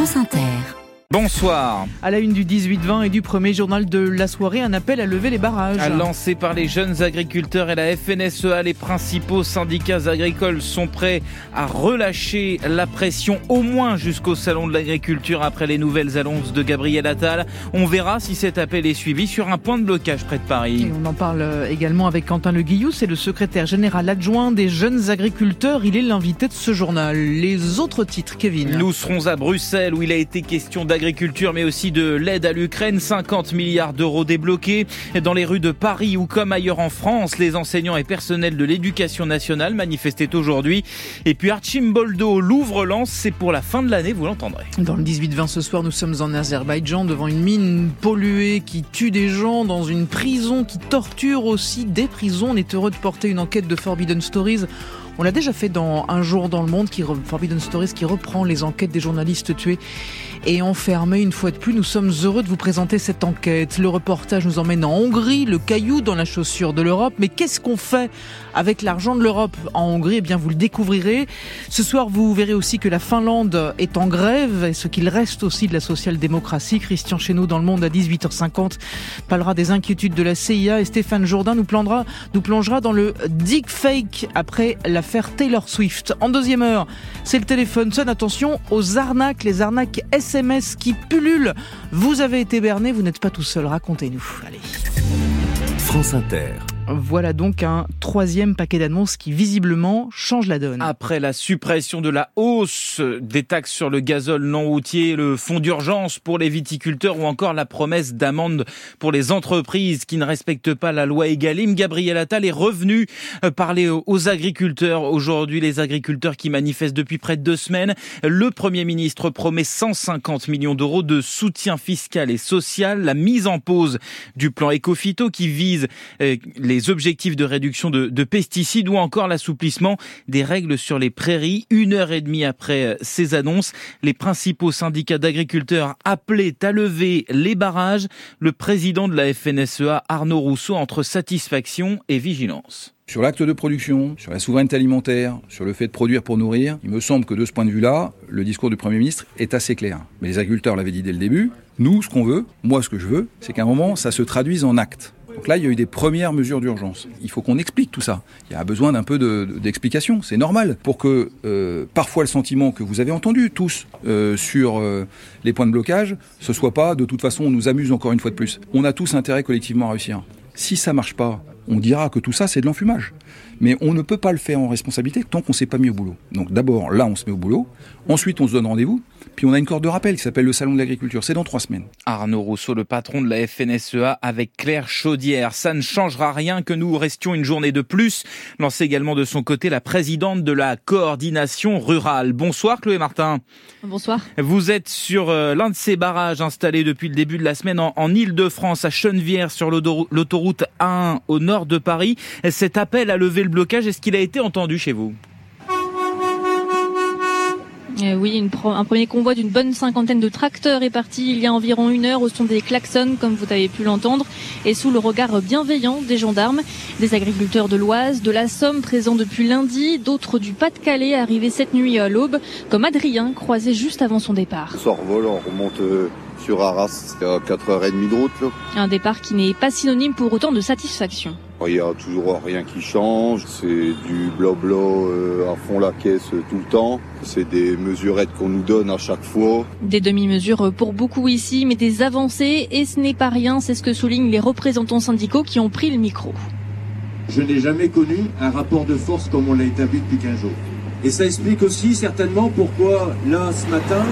France Inter. Bonsoir. À la une du 18-20 et du premier journal de la soirée, un appel à lever les barrages. Lancé par les jeunes agriculteurs et la FNSEA, les principaux syndicats agricoles sont prêts à relâcher la pression au moins jusqu'au salon de l'agriculture après les nouvelles annonces de Gabriel Attal. On verra si cet appel est suivi sur un point de blocage près de Paris. Et on en parle également avec Quentin Le Guillou, c'est le secrétaire général adjoint des jeunes agriculteurs. Il est l'invité de ce journal. Les autres titres, Kevin. Nous serons à Bruxelles où il a été question d'agriculture mais aussi de l'aide à l'Ukraine. 50 milliards d'euros débloqués dans les rues de Paris ou comme ailleurs en France. Les enseignants et personnels de l'éducation nationale manifestaient aujourd'hui. Et puis Archimboldo, Louvre-Lens, c'est pour la fin de l'année, vous l'entendrez. Dans le 18-20 ce soir, nous sommes en Azerbaïdjan devant une mine polluée qui tue des gens, dans une prison qui torture aussi des prisons. On est heureux de porter une enquête de Forbidden Stories on l'a déjà fait dans Un jour dans le monde, qui Forbidden Stories, qui reprend les enquêtes des journalistes tués et enfermés. Une fois de plus, nous sommes heureux de vous présenter cette enquête. Le reportage nous emmène en Hongrie, le caillou dans la chaussure de l'Europe. Mais qu'est-ce qu'on fait avec l'argent de l'Europe en Hongrie? Eh bien, vous le découvrirez. Ce soir, vous verrez aussi que la Finlande est en grève et ce qu'il reste aussi de la social-démocratie. Christian Cheneau dans le monde à 18h50 parlera des inquiétudes de la CIA et Stéphane Jourdain nous plongera, dans le deep fake après la faire Taylor Swift. En deuxième heure, c'est le téléphone sonne. Attention aux arnaques, les arnaques SMS qui pullulent. Vous avez été berné, vous n'êtes pas tout seul. Racontez-nous. Allez. France Inter. Voilà donc un troisième paquet d'annonces qui visiblement change la donne. Après la suppression de la hausse des taxes sur le gazole non routier, le fonds d'urgence pour les viticulteurs ou encore la promesse d'amende pour les entreprises qui ne respectent pas la loi Egalim, Gabriel Attal est revenu euh, parler aux agriculteurs. Aujourd'hui, les agriculteurs qui manifestent depuis près de deux semaines, le Premier ministre promet 150 millions d'euros de soutien fiscal et social, la mise en pause du plan Ecofito qui vise euh, les les objectifs de réduction de, pesticides ou encore l'assouplissement des règles sur les prairies. Une heure et demie après euh, ces annonces, les principaux syndicats d'agriculteurs appelaient à lever les barrages. Le président de la FNSEA, Arnaud Rousseau, entre satisfaction et vigilance. Sur l'acte de production, sur la souveraineté alimentaire, sur le fait de produire pour nourrir, il me semble que de ce point de vue-là, le discours du Premier ministre est assez clair. Mais les agriculteurs l'avaient dit dès le début, nous, ce qu'on veut, moi, ce que je veux, c'est qu'à un moment, ça se traduise en actes. Donc là, il y a eu des premières mesures d'urgence. Il faut qu'on explique tout ça. Il y a besoin d'un peu d'explication. C'est normal pour que euh, parfois le sentiment que vous avez entendu tous euh, sur euh, les points de blocage, ce soit pas de toute façon on nous amuse encore une fois de plus. On a tous intérêt collectivement à réussir. Si ça marche pas, on dira que tout ça c'est de l'enfumage. Mais on ne peut pas le faire en responsabilité tant qu'on ne s'est pas mis au boulot. Donc d'abord, là, on se met au boulot. Ensuite, on se donne rendez-vous. Puis on a une corde de rappel qui s'appelle le Salon de l'Agriculture. C'est dans trois semaines. Arnaud Rousseau, le patron de la FNSEA, avec Claire Chaudière. Ça ne changera rien que nous restions une journée de plus. Lance également de son côté la présidente de la coordination rurale. Bonsoir Chloé Martin. Bonsoir. Vous êtes sur euh, l'un de ces barrages installés depuis le début de la semaine en, en Ile-de-France, à Chenevière, sur l'autoroute A1 au nord de Paris. Cet appel à lever le blocage, est-ce qu'il a été entendu chez vous? Euh, oui, un premier convoi d'une bonne cinquantaine de tracteurs est parti il y a environ une heure au son des klaxons, comme vous avez pu l'entendre, et sous le regard bienveillant des gendarmes, des agriculteurs de l'Oise, de la Somme présents depuis lundi, d'autres du Pas-de-Calais arrivés cette nuit à l'aube, comme Adrien croisé juste avant son départ. Sort volant, on remonte euh, sur Arras, c'est à 4h30 de route. Un départ qui n'est pas synonyme pour autant de satisfaction. Il n'y a toujours rien qui change, c'est du blabla euh, à fond la caisse tout le temps, c'est des mesurettes qu'on nous donne à chaque fois. Des demi-mesures pour beaucoup ici, mais des avancées, et ce n'est pas rien, c'est ce que soulignent les représentants syndicaux qui ont pris le micro. Je n'ai jamais connu un rapport de force comme on l'a établi depuis 15 jours. Et ça explique aussi certainement pourquoi là, ce matin,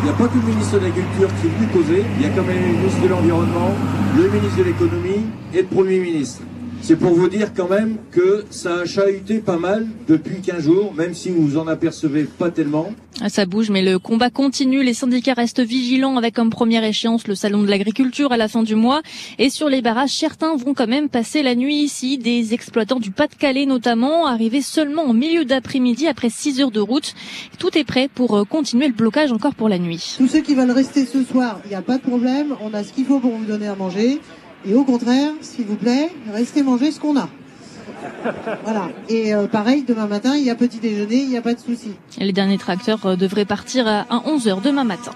il n'y a pas que le ministre de l'Agriculture qui est venu causer, il y a quand même le ministre de l'Environnement, le ministre de l'Économie et le Premier ministre. C'est pour vous dire quand même que ça a chahuté pas mal depuis 15 jours, même si vous en apercevez pas tellement. Ah, ça bouge, mais le combat continue. Les syndicats restent vigilants avec comme première échéance le salon de l'agriculture à la fin du mois. Et sur les barrages, certains vont quand même passer la nuit ici. Des exploitants du Pas-de-Calais notamment, arrivés seulement au milieu d'après-midi après 6 heures de route. Tout est prêt pour euh, continuer le blocage encore pour la nuit. Tous ceux qui veulent rester ce soir, il n'y a pas de problème. On a ce qu'il faut pour vous donner à manger. Et au contraire, s'il vous plaît, restez manger ce qu'on a. Voilà. Et euh, pareil, demain matin, il y a petit déjeuner, il n'y a pas de souci. Les derniers tracteurs euh, devraient partir à 11h demain matin.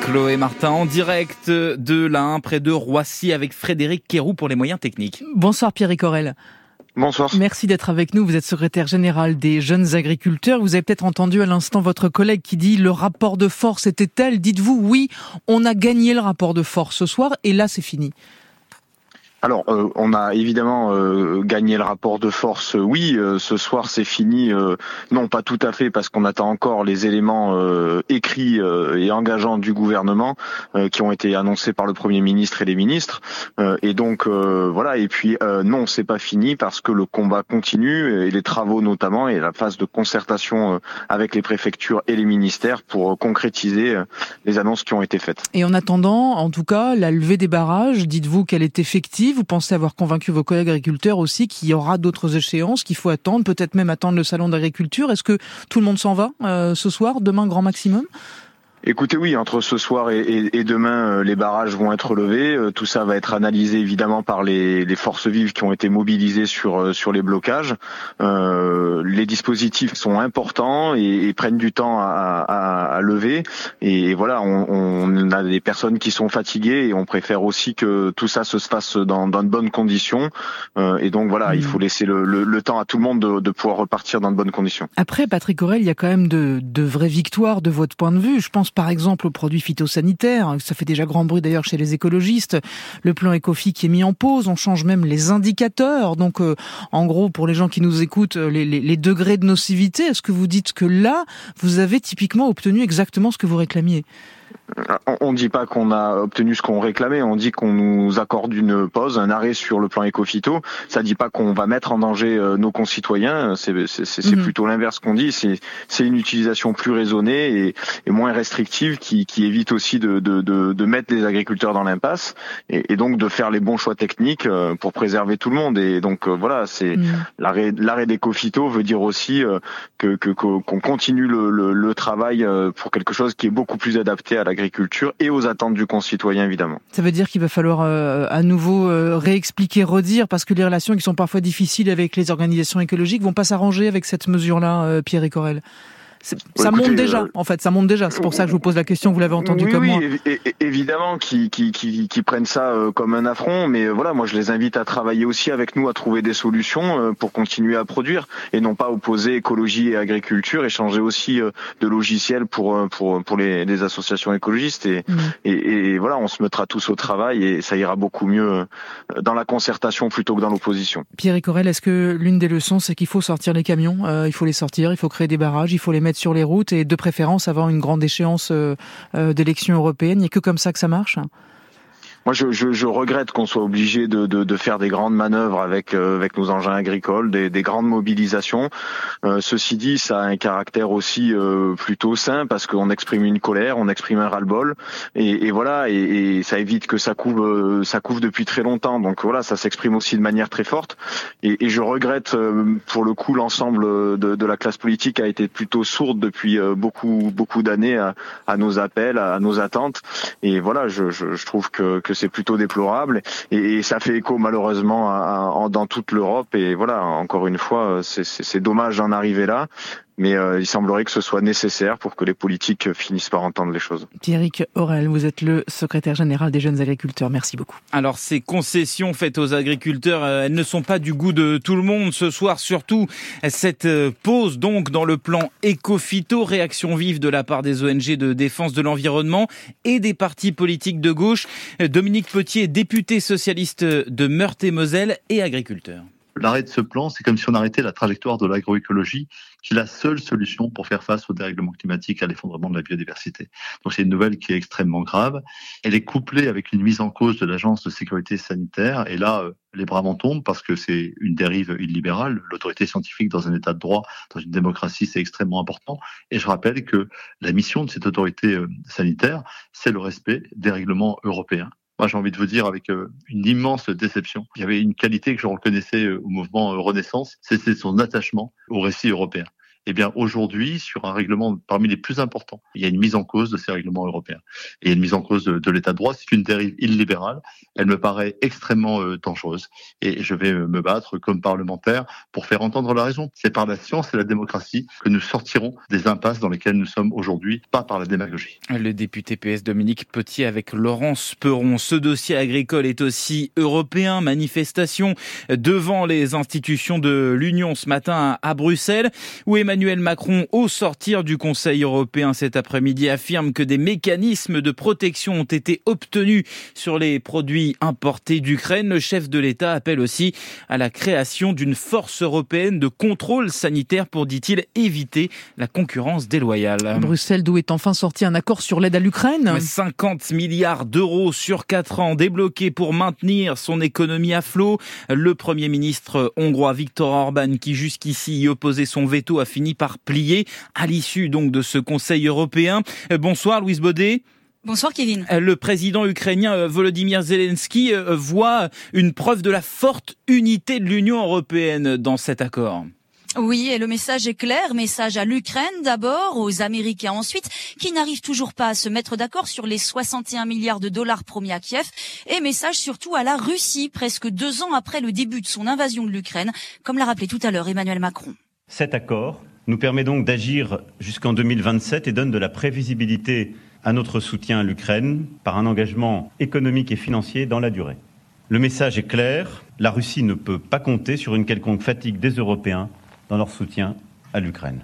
Chloé Martin en direct de la 1 près de Roissy avec Frédéric Quérou pour les moyens techniques. Bonsoir Pierre Corel. Bonsoir. Merci d'être avec nous. Vous êtes secrétaire général des jeunes agriculteurs. Vous avez peut-être entendu à l'instant votre collègue qui dit le rapport de force était tel. Dites-vous oui, on a gagné le rapport de force ce soir et là c'est fini. Alors, euh, on a évidemment euh, gagné le rapport de force. Oui, euh, ce soir c'est fini. non, pas tout à fait, parce qu'on attend encore les éléments écrits et engageants du gouvernement qui ont été annoncés par le Premier ministre et les ministres. et donc voilà. Et puis non, c'est pas fini parce que le combat continue et les travaux notamment et la phase de concertation avec les préfectures et les ministères pour concrétiser les annonces qui ont été faites. Et en attendant, en tout cas, la levée des barrages, dites-vous qu'elle est effective vous pensez avoir convaincu vos collègues agriculteurs aussi qu'il y aura d'autres échéances qu'il faut attendre, peut-être même attendre le salon d'agriculture. Est-ce que tout le monde s'en va euh, ce soir, demain grand maximum? Écoutez, oui, entre ce soir et, demain, euh, les barrages vont être levés. Euh, tout ça va être analysé évidemment par les, forces vives qui ont été mobilisées sur euh, sur les blocages. les dispositifs sont importants et, prennent du temps à, lever. Et, voilà, on, a des personnes qui sont fatiguées et on préfère aussi que tout ça se fasse dans, dans de bonnes conditions. et donc voilà, il mmh. faut laisser le, temps à tout le monde de, pouvoir repartir dans de bonnes conditions. Après, Patrick Aurel, il y a quand même de, de vraies victoires de votre point de vue. Je pense par exemple aux produits phytosanitaires, ça fait déjà grand bruit d'ailleurs chez les écologistes, le plan Ecofi qui est mis en pause, on change même les indicateurs, donc euh, en gros pour les gens qui nous écoutent, les, les degrés de nocivité, est-ce que vous dites que là, vous avez typiquement obtenu exactement ce que vous réclamiez? On ne dit pas qu'on a obtenu ce qu'on réclamait, on dit qu'on nous accorde une pause, un arrêt sur le plan éco-phyto. Ça dit pas qu'on va mettre en danger euh, nos concitoyens, c'est mhm. plutôt l'inverse qu'on dit. C'est une utilisation plus raisonnée et, moins restrictive qui, évite aussi de, mettre les agriculteurs dans l'impasse et, donc de faire les bons choix techniques euh, pour préserver tout le monde. Et donc euh, voilà, c'est mhm. l'arrêt l'arrêt d'éco-phyto veut dire aussi que qu'on continue le, le travail pour quelque chose qui est beaucoup plus adapté à l'agriculture et aux attentes du concitoyen évidemment. Ça veut dire qu'il va falloir euh, à nouveau euh, réexpliquer, redire, parce que les relations qui sont parfois difficiles avec les organisations écologiques vont pas s'arranger avec cette mesure-là, euh, Pierre et Ça monte déjà, euh, en fait, ça monte déjà. C'est pour ça que je vous pose la question, vous l'avez entendu comme oui, moi. évidemment, qui, qui, qui, qui, prennent ça euh, comme un affront, mais euh, voilà, moi je les invite à travailler aussi avec nous, à trouver des solutions pour continuer à produire et non pas opposer écologie et agriculture, et changer aussi de logiciel pour pour pour les, les associations écologistes et, mmh. et, et voilà, on se mettra tous au travail et ça ira beaucoup mieux dans la concertation plutôt que dans l'opposition. Pierre Corel, est-ce que l'une des leçons, c'est qu'il faut sortir les camions, il faut les sortir, il faut créer des barrages, il faut les mettre sur les routes et de préférence avant une grande échéance euh, euh, d'élection européenne. Il n'y a que comme ça que ça marche? Moi, je, je, je regrette qu'on soit obligé de, de, de, faire des grandes manœuvres avec euh, avec nos engins agricoles, des, des grandes mobilisations. Euh, ceci dit, ça a un caractère aussi euh, plutôt sain parce qu'on exprime une colère, on exprime un ras-le-bol, et, et, voilà, et, et, ça évite que ça couvre ça couvre depuis très longtemps. Donc voilà, ça s'exprime aussi de manière très forte. Et, et je regrette pour le coup l'ensemble de, de, la classe politique a été plutôt sourde depuis beaucoup beaucoup d'années à, à, nos appels, à, nos attentes. Et voilà, je, je, je trouve que, que c'est plutôt déplorable. Et, ça fait écho malheureusement dans toute l'Europe. Et voilà encore une fois c'est dommage d'en arriver là mais euh, il semblerait que ce soit nécessaire pour que les politiques finissent par entendre les choses. Thierry Aurel, vous êtes le secrétaire général des jeunes agriculteurs. Merci beaucoup. Alors ces concessions faites aux agriculteurs, euh, elles ne sont pas du goût de tout le monde ce soir, surtout cette euh, pause donc dans le plan éco-phyto, réaction vive de la part des ONG de défense de l'environnement et des partis politiques de gauche. Dominique Petier, député socialiste de Meurthe-et-Moselle et agriculteur. L'arrêt de ce plan, c'est comme si on arrêtait la trajectoire de l'agroécologie, qui est la seule solution pour faire face au dérèglement climatique, à l'effondrement de la biodiversité. Donc c'est une nouvelle qui est extrêmement grave. Elle est couplée avec une mise en cause de l'Agence de sécurité sanitaire. Et là, euh, les bras m'en tombent parce que c'est une dérive illibérale. L'autorité scientifique dans un état de droit, dans une démocratie, c'est extrêmement important. Et je rappelle que la mission de cette autorité euh, sanitaire, c'est le respect des règlements européens moi, j'ai envie de vous dire avec euh, une immense déception. Il y avait une qualité que je reconnaissais euh, au mouvement euh, Renaissance, c'était son attachement au récit européen. Eh bien, aujourd'hui, sur un règlement parmi les plus importants, il y a une mise en cause de ces règlements européens. Et une mise en cause de, l'état de droit. C'est une dérive illibérale. Elle me paraît extrêmement euh, dangereuse. Et je vais me battre comme parlementaire pour faire entendre la raison. C'est par la science et la démocratie que nous sortirons des impasses dans lesquelles nous sommes aujourd'hui, pas par la démagogie. Le député PS Dominique Petit avec Laurence Peron. Ce dossier agricole est aussi européen. Manifestation devant les institutions de l'Union ce matin à Bruxelles, où Emmanuel Macron, au sortir du Conseil européen cet après-midi, affirme que des mécanismes de protection ont été obtenus sur les produits importés d'Ukraine. Le chef de l'État appelle aussi à la création d'une force européenne de contrôle sanitaire pour, dit-il, éviter la concurrence déloyale. Bruxelles, d'où est enfin sorti un accord sur l'aide à l'Ukraine 50 milliards d'euros sur 4 ans débloqués pour maintenir son économie à flot. Le Premier ministre hongrois Viktor Orban, qui jusqu'ici y opposait son veto, a fini par plier à l'issue donc de ce Conseil européen. Bonsoir Louise Baudet. Bonsoir Kevin. Le président ukrainien euh, Volodymyr Zelensky euh, voit une preuve de la forte unité de l'Union européenne dans cet accord. Oui, et le message est clair, message à l'Ukraine d'abord, aux Américains ensuite, qui n'arrivent toujours pas à se mettre d'accord sur les 61 milliards de dollars promis à Kiev, et message surtout à la Russie, presque deux ans après le début de son invasion de l'Ukraine, comme l'a rappelé tout à l'heure Emmanuel Macron. Cet accord nous permet donc d'agir jusqu'en 2027 et donne de la prévisibilité à notre soutien à l'Ukraine par un engagement économique et financier dans la durée. Le message est clair, la Russie ne peut pas compter sur une quelconque fatigue des Européens dans leur soutien à l'Ukraine.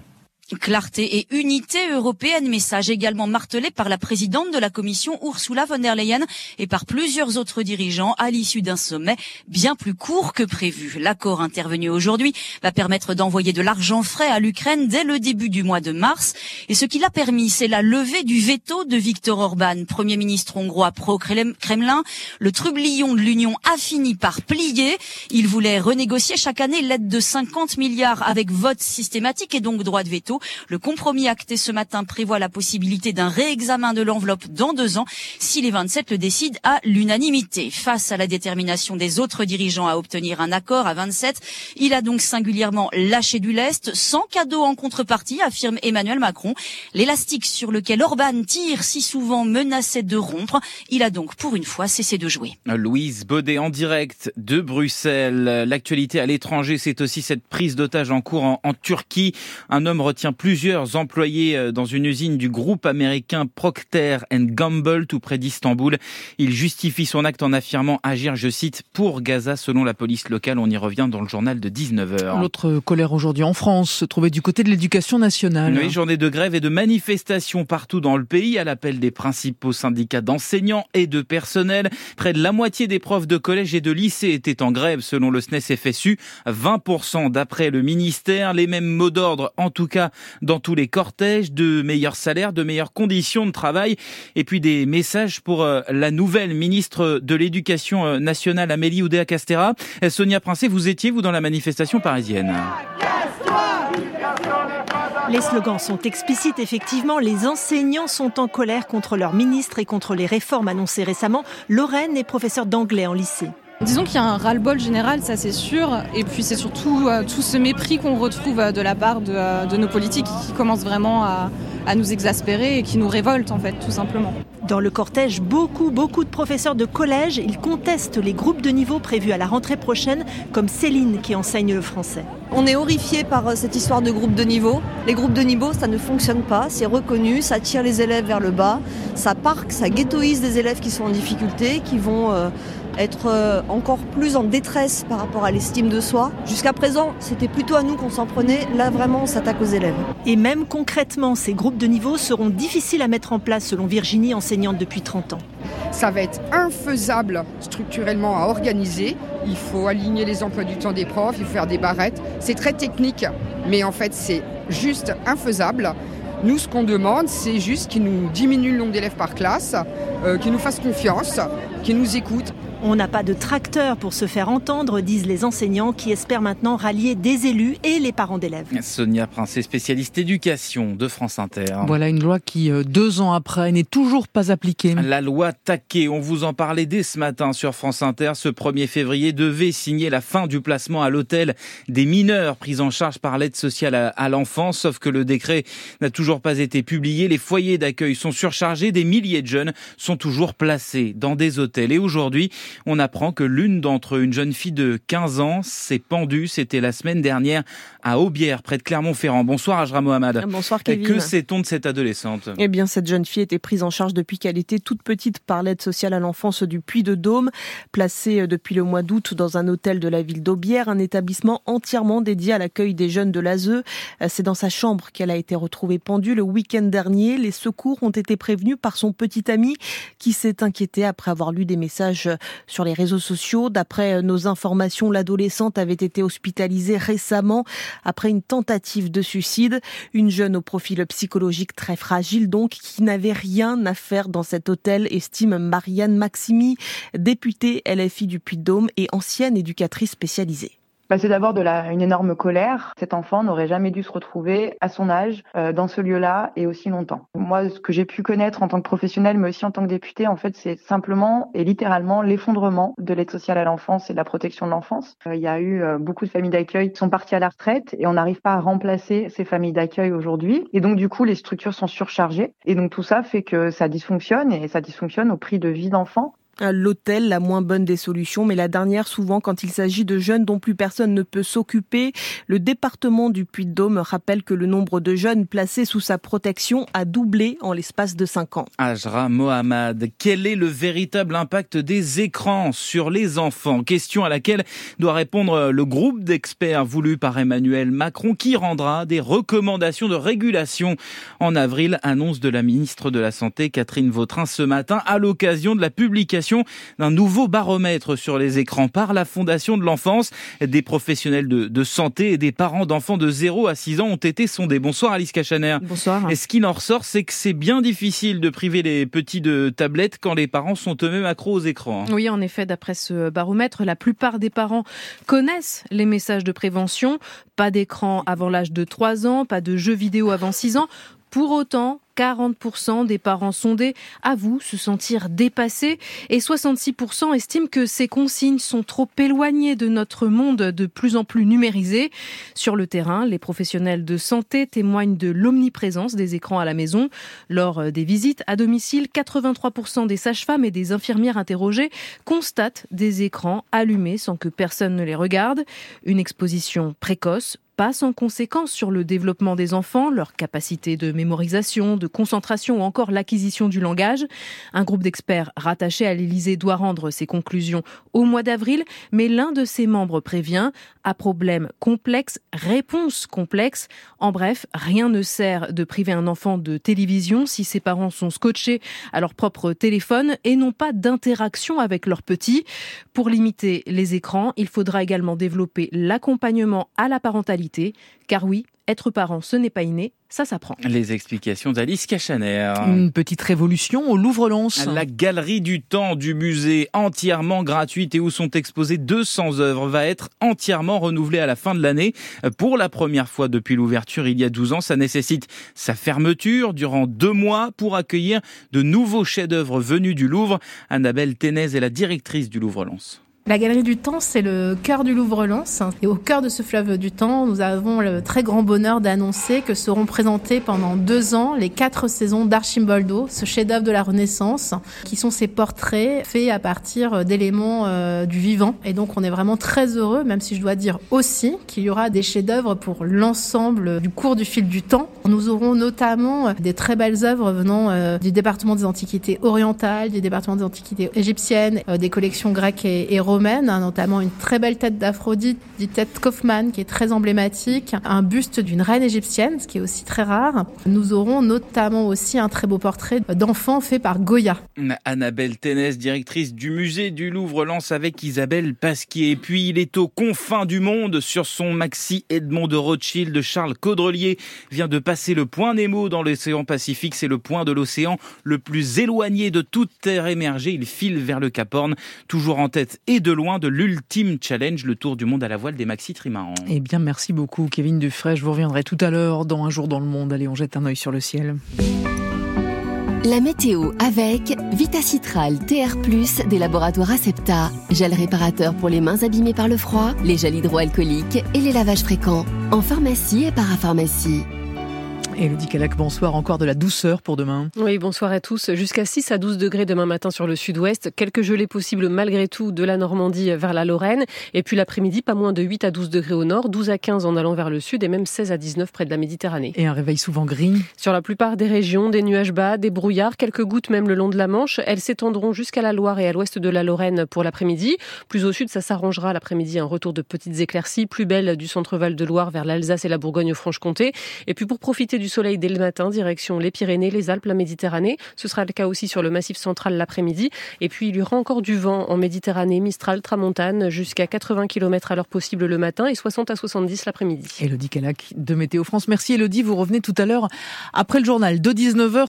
Clarté et unité européenne, message également martelé par la présidente de la Commission Ursula von der Leyen et par plusieurs autres dirigeants à l'issue d'un sommet bien plus court que prévu. L'accord intervenu aujourd'hui va permettre d'envoyer de l'argent frais à l'Ukraine dès le début du mois de mars. Et ce qui l'a permis, c'est la levée du veto de Viktor Orban, Premier ministre hongrois pro-Kremlin. Le trublion de l'Union a fini par plier. Il voulait renégocier chaque année l'aide de 50 milliards avec vote systématique et donc droit de veto. Le compromis acté ce matin prévoit la possibilité d'un réexamen de l'enveloppe dans deux ans si les 27 le décident à l'unanimité. Face à la détermination des autres dirigeants à obtenir un accord à 27, il a donc singulièrement lâché du lest, sans cadeau en contrepartie, affirme Emmanuel Macron. L'élastique sur lequel Orban tire si souvent menaçait de rompre. Il a donc pour une fois cessé de jouer. Louise Baudet en direct de Bruxelles. L'actualité à l'étranger, c'est aussi cette prise d'otage en cours en, en Turquie. Un homme retient plusieurs employés euh, dans une usine du groupe américain Procter Gamble tout près d'Istanbul. Il justifie son acte en affirmant agir, je cite, pour Gaza selon la police locale. On y revient dans le journal de 19h. L'autre colère aujourd'hui en France se trouvait du côté de l'éducation nationale. Oui, journée de grève et de manifestations partout dans le pays à l'appel des principaux syndicats d'enseignants et de personnel. Près de la moitié des profs de collège et de lycée étaient en grève selon le SNES FSU. 20% d'après le ministère. Les mêmes mots d'ordre en tout cas dans tous les cortèges, de meilleurs salaires, de meilleures conditions de travail, et puis des messages pour euh, la nouvelle ministre de l'Éducation euh, nationale, Amélie Oudéa-Castera. Euh, Sonia Princé, vous étiez, vous, dans la manifestation parisienne les slogans sont explicites, effectivement. Les enseignants sont en colère contre leur ministre et contre les réformes annoncées récemment. Lorraine est professeure d'anglais en lycée. Disons qu'il y a un ras-le-bol général, ça c'est sûr. Et puis c'est surtout euh, tout ce mépris qu'on retrouve euh, de la part de, euh, nos politiques qui commence vraiment à, nous exaspérer et qui nous révolte en fait, tout simplement. Dans le cortège, beaucoup, beaucoup de professeurs de collège, ils contestent les groupes de niveau prévus à la rentrée prochaine, comme Céline qui enseigne le français. On est horrifié par cette histoire de groupes de niveau. Les groupes de niveau, ça ne fonctionne pas, c'est reconnu, ça tire les élèves vers le bas, ça parque, ça ghettoise des élèves qui sont en difficulté, qui vont être euh, encore plus en détresse par rapport à l'estime de soi. Jusqu'à présent, c'était plutôt à nous qu'on s'en prenait. Là, vraiment, on s'attaque aux élèves. Et même concrètement, ces groupes de niveau seront difficiles à mettre en place, selon Virginie, enseignante depuis 30 ans. Ça va être infaisable structurellement à organiser. Il faut aligner les emplois du temps des profs, il faut faire des barrettes. C'est très technique, mais en fait, c'est juste infaisable. Nous, ce qu'on demande, c'est juste qu'ils nous diminuent le nombre d'élèves par classe, euh, qu'ils nous fassent confiance, qu'ils nous écoutent On n'a pas de tracteur pour se faire entendre, disent les enseignants qui espèrent maintenant rallier des élus et les parents d'élèves. Sonia Prince, spécialiste éducation de France Inter. Voilà une loi qui, euh, deux ans après, n'est toujours pas appliquée. La loi Taquet, on vous en parlait dès ce matin sur France Inter. Ce 1er février devait signer la fin du placement à l'hôtel des mineurs pris en charge par l'aide sociale à l'enfance, sauf que le décret n'a toujours pas été publié. Les foyers d'accueil sont surchargés, des milliers de jeunes sont toujours placés dans des hôtels. Et aujourd'hui, on apprend que l'une d'entre eux, une jeune fille de 15 ans, s'est pendue. C'était la semaine dernière à Aubière, près de Clermont-Ferrand. Bonsoir Ajra Mohamed. Bonsoir Kevin. Que sait-on de cette adolescente? Eh bien, cette jeune fille était prise en charge depuis qu'elle était toute petite par l'aide sociale à l'enfance du Puy-de-Dôme, placée euh, depuis le mois d'août dans un hôtel de la ville d'Aubière, un établissement entièrement dédié à l'accueil des jeunes de l'ASE. Euh, c'est dans sa chambre qu'elle a été retrouvée pendue le week-end dernier. Les secours ont été prévenus par son petit ami qui s'est inquiété après avoir lu des messages sur les réseaux sociaux. D'après euh, nos informations, l'adolescente avait été hospitalisée récemment après une tentative de suicide. Une jeune au profil psychologique très fragile donc, qui n'avait rien à faire dans cet hôtel, estime Marianne Maximi, députée LFI du Puy-de-Dôme et ancienne éducatrice spécialisée. Bah, c'est d'abord une énorme colère. Cet enfant n'aurait jamais dû se retrouver à son âge euh, dans ce lieu-là et aussi longtemps. Moi, ce que j'ai pu connaître en tant que professionnel, mais aussi en tant que député, en fait, c'est simplement et littéralement l'effondrement de l'aide sociale à l'enfance et de la protection de l'enfance. Euh, il y a eu euh, beaucoup de familles d'accueil qui sont parties à la retraite et on n'arrive pas à remplacer ces familles d'accueil aujourd'hui. Et donc, du coup, les structures sont surchargées. Et donc, tout ça fait que ça dysfonctionne et ça dysfonctionne au prix de vie d'enfants l'hôtel, la moins bonne des solutions, mais la dernière souvent quand il s'agit de jeunes dont plus personne ne peut s'occuper. Le département du Puy-de-Dôme rappelle que le nombre de jeunes placés sous sa protection a doublé en l'espace de 5 ans. Ajra Mohamed, quel est le véritable impact des écrans sur les enfants? Question à laquelle doit répondre le groupe d'experts voulu par Emmanuel Macron qui rendra des recommandations de régulation en avril, annonce de la ministre de la Santé Catherine Vautrin ce matin à l'occasion de la publication d'un nouveau baromètre sur les écrans par la Fondation de l'enfance. Des professionnels de, santé et des parents d'enfants de 0 à 6 ans ont été sondés. Bonsoir Alice Cachaner. Bonsoir. Et ce qui en ressort, c'est que c'est bien difficile de priver les petits de tablettes quand les parents sont eux-mêmes accros aux écrans. Oui, en effet, d'après ce baromètre, la plupart des parents connaissent les messages de prévention. Pas d'écran avant l'âge de 3 ans, pas de jeux vidéo avant 6 ans. Pour autant, 40% des parents sondés avouent se sentir dépassés et 66% estiment que ces consignes sont trop éloignées de notre monde de plus en plus numérisé. Sur le terrain, les professionnels de santé témoignent de l'omniprésence des écrans à la maison. Lors des visites à domicile, 83% des sages-femmes et des infirmières interrogées constatent des écrans allumés sans que personne ne les regarde. Une exposition précoce pas sans conséquence sur le développement des enfants, leur capacité de mémorisation, de concentration ou encore l'acquisition du langage. Un groupe d'experts rattaché à l'Élysée doit rendre ses conclusions au mois d'avril, mais l'un de ses membres prévient à problème complexe, réponse complexe. En bref, rien ne sert de priver un enfant de télévision si ses parents sont scotchés à leur propre téléphone et n'ont pas d'interaction avec leurs petits. Pour limiter les écrans, il faudra également développer l'accompagnement à la parentalité car oui, être parent, ce n'est pas inné, ça s'apprend. Les explications d'Alice Cachaner. Une petite révolution au Louvre-Lens. La galerie du temps du musée, entièrement gratuite et où sont exposées 200 œuvres, va être entièrement renouvelée à la fin de l'année. Pour la première fois depuis l'ouverture il y a 12 ans, ça nécessite sa fermeture durant deux mois pour accueillir de nouveaux chefs-d'œuvre venus du Louvre. Annabelle Ténez est la directrice du Louvre-Lens. La Galerie du Temps, c'est le cœur du Louvre-Lens. Et au cœur de ce fleuve du temps, nous avons le très grand bonheur d'annoncer que seront présentées pendant deux ans les quatre saisons d'Archimboldo, ce chef-d'œuvre de la Renaissance, qui sont ces portraits faits à partir d'éléments euh, du vivant. Et donc, on est vraiment très heureux, même si je dois dire aussi qu'il y aura des chefs-d'œuvre pour l'ensemble du cours du fil du temps. Nous aurons notamment des très belles œuvres venant euh, du département des antiquités orientales, du département des antiquités égyptiennes, euh, des collections grecques et, et hein, notamment une très belle tête d'Aphrodite, dit tête Kaufmann, qui est très emblématique, un buste d'une reine égyptienne, ce qui est aussi très rare. Nous aurons notamment aussi un très beau portrait d'enfant fait par Goya. Annabelle Ténès, directrice du musée du Louvre, lance avec Isabelle Pasquier. Et puis il est aux confins du monde sur son maxi Edmond de Rothschild. Charles Caudrelier vient de passer le point Nemo dans l'océan Pacifique. C'est le point de l'océan le plus éloigné de toute terre émergée. Il file vers le Cap Horn, toujours en tête et de loin de l'ultime challenge, le tour du monde à la voile des maxi trimarans. Eh bien, merci beaucoup, Kevin Dufray. Je vous reviendrai tout à l'heure dans Un jour dans le monde. Allez, on jette un œil sur le ciel. La météo avec Vitacitral TR+, des laboratoires Acepta. Gel réparateur pour les mains abîmées par le froid, les gels hydroalcooliques et les lavages fréquents. En pharmacie et parapharmacie. Elodie Calac, bonsoir. Encore de la douceur pour demain. Oui, bonsoir à tous. Jusqu'à 6 à 12 degrés demain matin sur le sud-ouest. Quelques gelées possibles malgré tout de la Normandie vers la Lorraine. Et puis l'après-midi, pas moins de 8 à 12 degrés au nord, 12 à 15 en allant vers le sud et même 16 à 19 près de la Méditerranée. Et un réveil souvent gris. Sur la plupart des régions, des nuages bas, des brouillards, quelques gouttes même le long de la Manche. Elles s'étendront jusqu'à la Loire et à l'ouest de la Lorraine pour l'après-midi. Plus au sud, ça s'arrangera l'après-midi. Un retour de petites éclaircies, plus belles du centre-val de Loire vers l'Alsace et la Bourgogne-Franche-Comté. Et puis pour profiter du soleil dès le matin, direction les Pyrénées, les Alpes, la Méditerranée. Ce sera le cas aussi sur le massif central l'après-midi. Et puis il y aura encore du vent en Méditerranée, Mistral, Tramontane, jusqu'à 80 km à l'heure possible le matin et 60 à 70 l'après-midi. Elodie Calac de Météo France. Merci Elodie, vous revenez tout à l'heure après le journal de 19h.